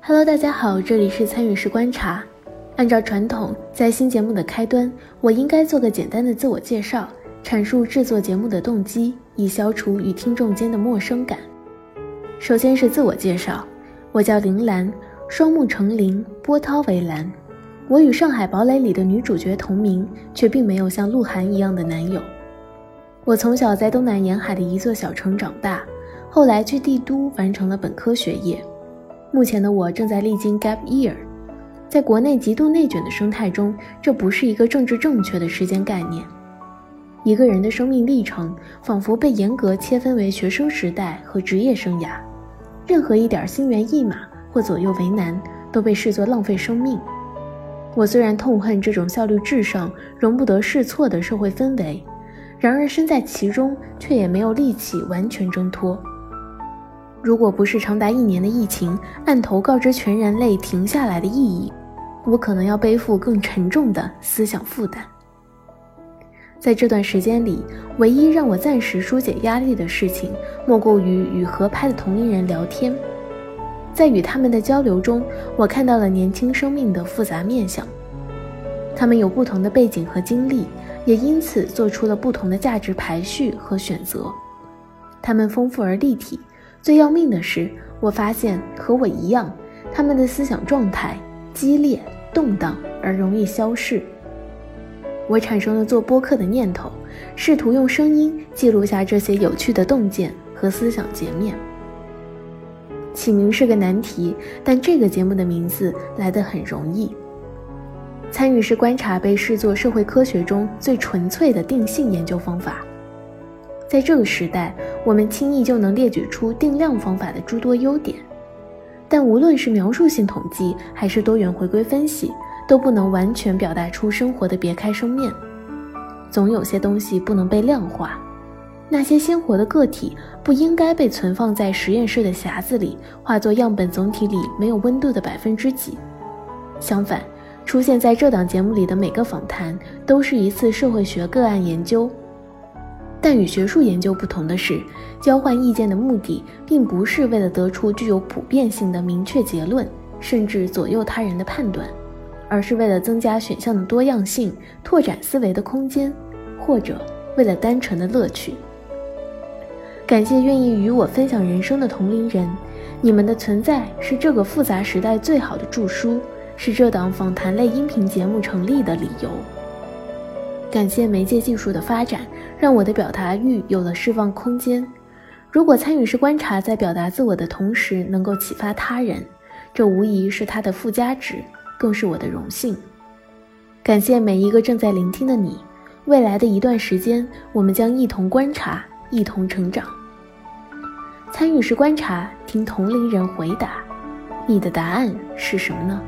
Hello，大家好，这里是参与式观察。按照传统，在新节目的开端，我应该做个简单的自我介绍，阐述制作节目的动机，以消除与听众间的陌生感。首先是自我介绍，我叫铃兰，双目成铃，波涛为蓝。我与《上海堡垒》里的女主角同名，却并没有像鹿晗一样的男友。我从小在东南沿海的一座小城长大，后来去帝都完成了本科学业。目前的我正在历经 gap year，在国内极度内卷的生态中，这不是一个政治正确的时间概念。一个人的生命历程仿佛被严格切分为学生时代和职业生涯，任何一点心猿意马或左右为难，都被视作浪费生命。我虽然痛恨这种效率至上、容不得试错的社会氛围。然而身在其中，却也没有力气完全挣脱。如果不是长达一年的疫情按头告知全人类停下来的意义，我可能要背负更沉重的思想负担。在这段时间里，唯一让我暂时疏解压力的事情，莫过于与合拍的同龄人聊天。在与他们的交流中，我看到了年轻生命的复杂面相。他们有不同的背景和经历。也因此做出了不同的价值排序和选择，他们丰富而立体。最要命的是，我发现和我一样，他们的思想状态激烈、动荡而容易消逝。我产生了做播客的念头，试图用声音记录下这些有趣的洞见和思想截面。起名是个难题，但这个节目的名字来得很容易。参与式观察被视作社会科学中最纯粹的定性研究方法。在这个时代，我们轻易就能列举出定量方法的诸多优点，但无论是描述性统计还是多元回归分析，都不能完全表达出生活的别开生面。总有些东西不能被量化，那些鲜活的个体不应该被存放在实验室的匣子里，化作样本总体里没有温度的百分之几。相反。出现在这档节目里的每个访谈都是一次社会学个案研究，但与学术研究不同的是，交换意见的目的并不是为了得出具有普遍性的明确结论，甚至左右他人的判断，而是为了增加选项的多样性，拓展思维的空间，或者为了单纯的乐趣。感谢愿意与我分享人生的同龄人，你们的存在是这个复杂时代最好的著书。是这档访谈类音频节目成立的理由。感谢媒介技术的发展，让我的表达欲有了释放空间。如果参与式观察在表达自我的同时能够启发他人，这无疑是它的附加值，更是我的荣幸。感谢每一个正在聆听的你。未来的一段时间，我们将一同观察，一同成长。参与式观察，听同龄人回答，你的答案是什么呢？